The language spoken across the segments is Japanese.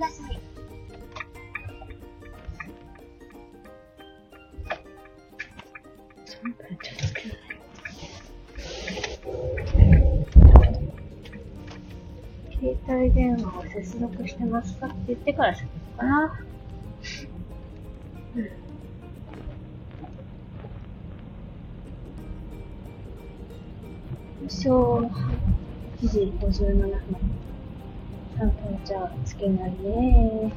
ださい。携帯電話を接続してますかって言ってから喋るかな。うん。正午8時57分。3分じゃつけないね。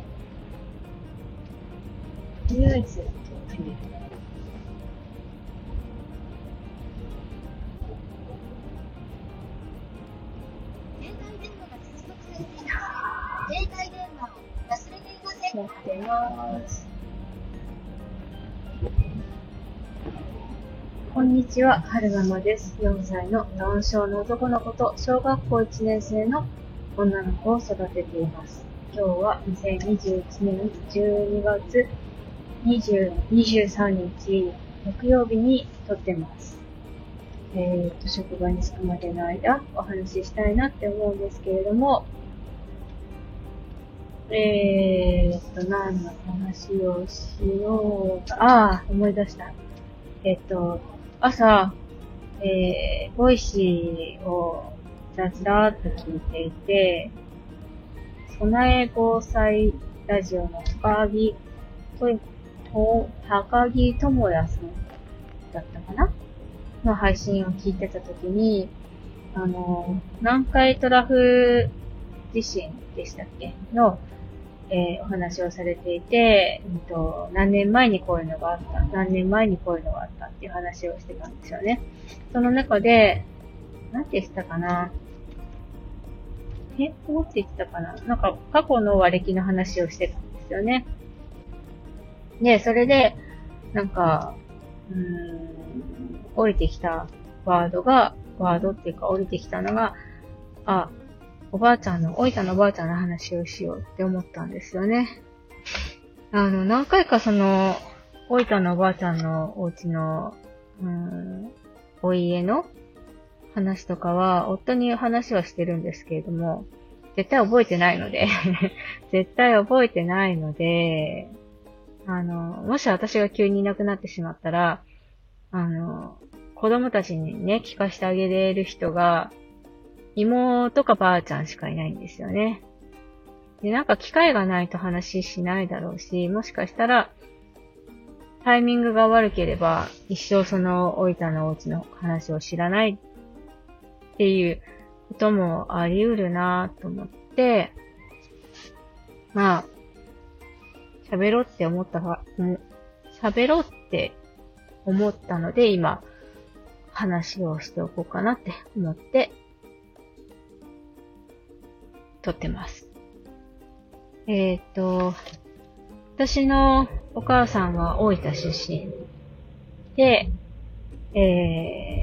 とりあえず、撮ってみる。携帯電話を忘れていませんやってます。こんにちは、はるままです。4歳のダウン症の男の子と小学校1年生の女の子を育てています。今日は2021年12月23日木曜日に撮ってます。えー、と、職場に着くまでの間お話ししたいなって思うんですけれども、えーと、何の話をしようか。ああ、思い出した。えっと、朝、えー、ボイシーをざらーっと聞いていて、備え防災ラジオの高木と、高木智也さんだったかな？の配信を聞いてたときに、あの、南海トラフ地震でしたっけ？の、えーお話をされていて、うんと、何年前にこういうのがあった、何年前にこういうのがあったっていう話をしてたんですよね。その中で、なんて言ってたかな？え、どうって言ったかな？なんか、過去の割歴の話をしてたんですよね。で、それで、なんか、うーん、降りてきたワードが、ワードっていうか降りてきたのが、あ、おばあちゃんの、おいたのおばあちゃんの話をしようって思ったんですよね。あの、何回かその、おいたのおばあちゃんのお家の、うん、お家の話とかは、夫に話はしてるんですけれども、絶対覚えてないので、絶対覚えてないので、あの、もし私が急にいなくなってしまったら、あの、子供たちにね、聞かせてあげれる人が、妹かばあちゃんしかいないんですよね。で、なんか機会がないと話しないだろうし、もしかしたら、タイミングが悪ければ、一生その、おいたのお家の話を知らないっていうこともあり得るなと思って、まあ、喋ろうって思った、喋ろうって思ったので、今、話をしておこうかなって思って、撮ってます。えっ、と、私のお母さんは大分出身で、えー、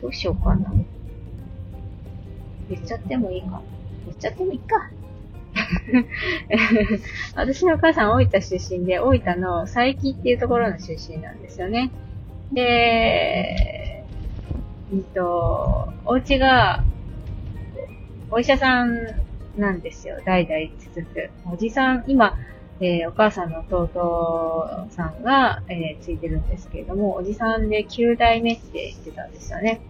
どうしようかな。言っちゃってもいいか。言っちゃってもいいか。私のお母さん大分出身で、大分の佐伯っていうところの出身なんですよね。で、うんと、お家が、お医者さんなんですよ。代々続く。おじさん、今、えーお母さんの弟さんが、えーついてるんですけれども、おじさんで9代目って言ってたんですよね。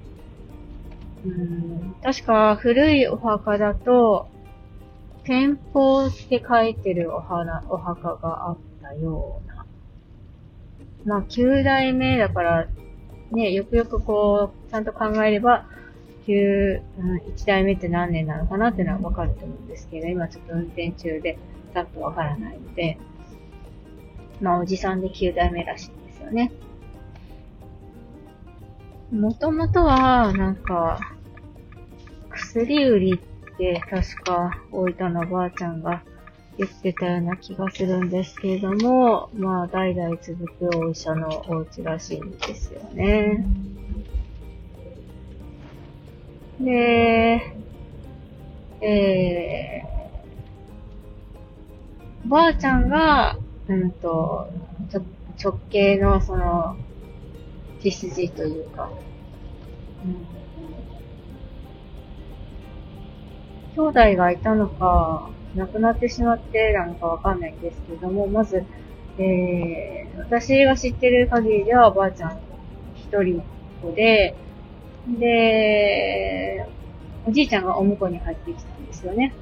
うん、確か古いお墓だと、天保って書いてるお花、お墓があったような。まあ、9代目だから、ね、よくよくこう、ちゃんと考えれば、9、うん、1代目って何年なのかなっていうのはわかると思うんですけど、今ちょっと運転中で、ざっとわからないので、まあ、おじさんで9代目らしいんですよね。もともとは、なんか、薬売りって確か大分のおばあちゃんが言ってたような気がするんですけれども、まあ代々続くお医者のお家らしいんですよね。で、えー、ばあちゃんが、うんと、直系のその、血筋というか、うん兄弟がいたのか、亡くなってしまってなのかわかんないですけれども、まず、えー、私が知ってる限りではおばあちゃん一人っ子で、で、おじいちゃんがお婿に入ってきたんですよね。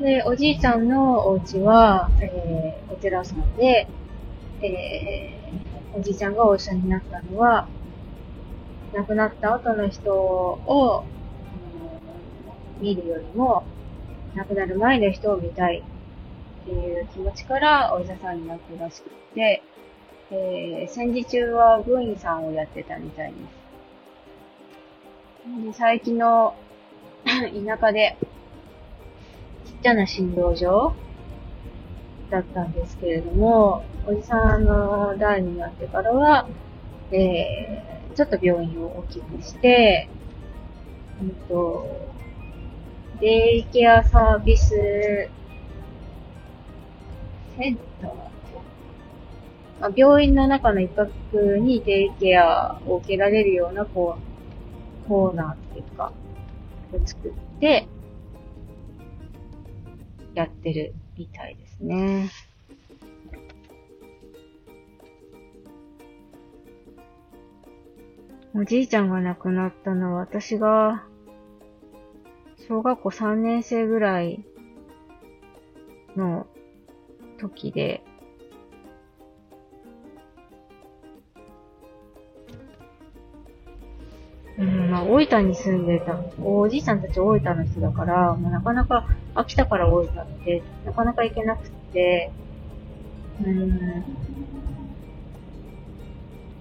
で、おじいちゃんのお家は、えー、お寺さんで、えー、おじいちゃんがお医者になったのは、亡くなった後の人を、うん、見るよりも、亡くなる前の人を見たいっていう気持ちからお医者さんになったらしくて、えー、戦時中は軍医さんをやってたみたいです。で最近の 田舎で、ちっちゃな診療所だったんですけれども、おじさんの代になってからは、えー、ちょっと病院を大きくして、うんと、デイケアサービスセンターまあ、病院の中の一角にデイケアを受けられるような、こう、コーナーっていうか、を作って、やってる。みたいですね。おじいちゃんが亡くなったのは私が小学校3年生ぐらいの時で、うん、まあ、大分に住んでた、おじいさんたち大分の人だから、まあ、なかなか、秋田から大分って、なかなか行けなくて、うん、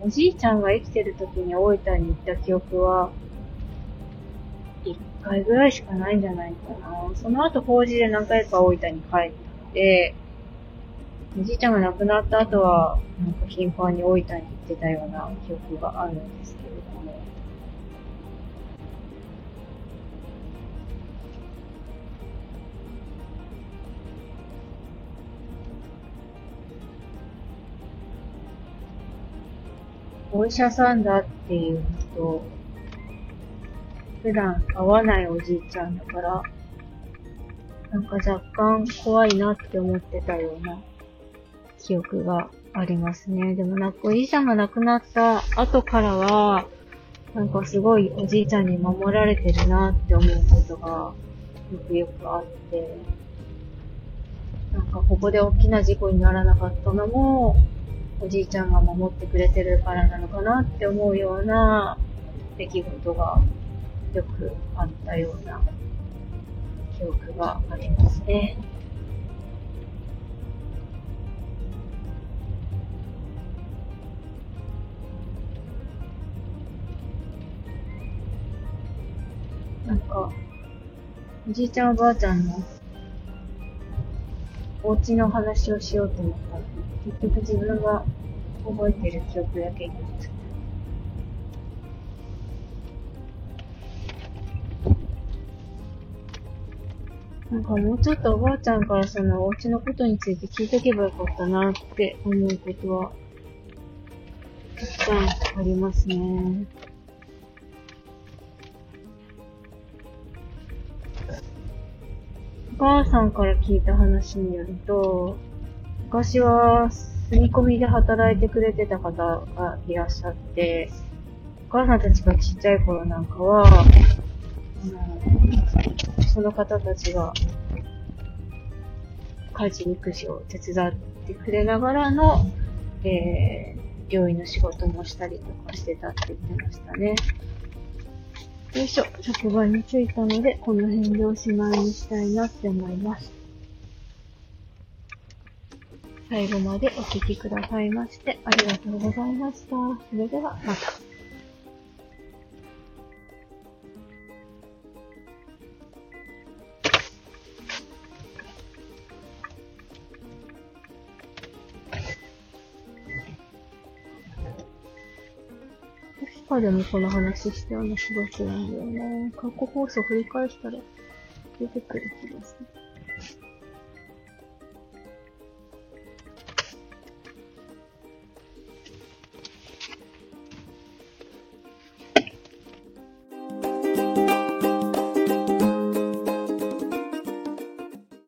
おじいちゃんが生きてる時に大分に行った記憶は、一回ぐらいしかないんじゃないかな。その後、法事で何回か大分に帰って、おじいちゃんが亡くなった後は、なんか頻繁に大分に行ってたような記憶があるんですけれども。お医者さんだっていうのと、普段会わないおじいちゃんだから、なんか若干怖いなって思ってたような記憶がありますね。でもなんかおじいちゃんが亡くなった後からは、なんかすごいおじいちゃんに守られてるなって思うことがよくよくあって、なんかここで大きな事故にならなかったのも、おじいちゃんが守ってくれてるからなのかなって思うような出来事がよくあったような記憶がありますね。なんか、おじいちゃんおばあちゃんのお家の話をしようと思ったら、結局自分が覚えてる記憶だけになっちゃった。なんかもうちょっとおばあちゃんからそのお家のことについて聞いとけばよかったなって思うことは、たくさんありますね。お母さんから聞いた話によると、昔は住み込みで働いてくれてた方がいらっしゃって、お母さんたちがちっちゃい頃なんかは、あの、その方たちが、家事育児を手伝ってくれながらの、えー、病院の仕事もしたりとかしてたって言ってましたね。よいしょ、職場に着いたので、この辺でおしまいにしたいなって思います。最後までお聴きくださいまして、ありがとうございました。それでは、また。かでもこの話したような気がするんだよね。過去放送振り返したら出てくる気がする。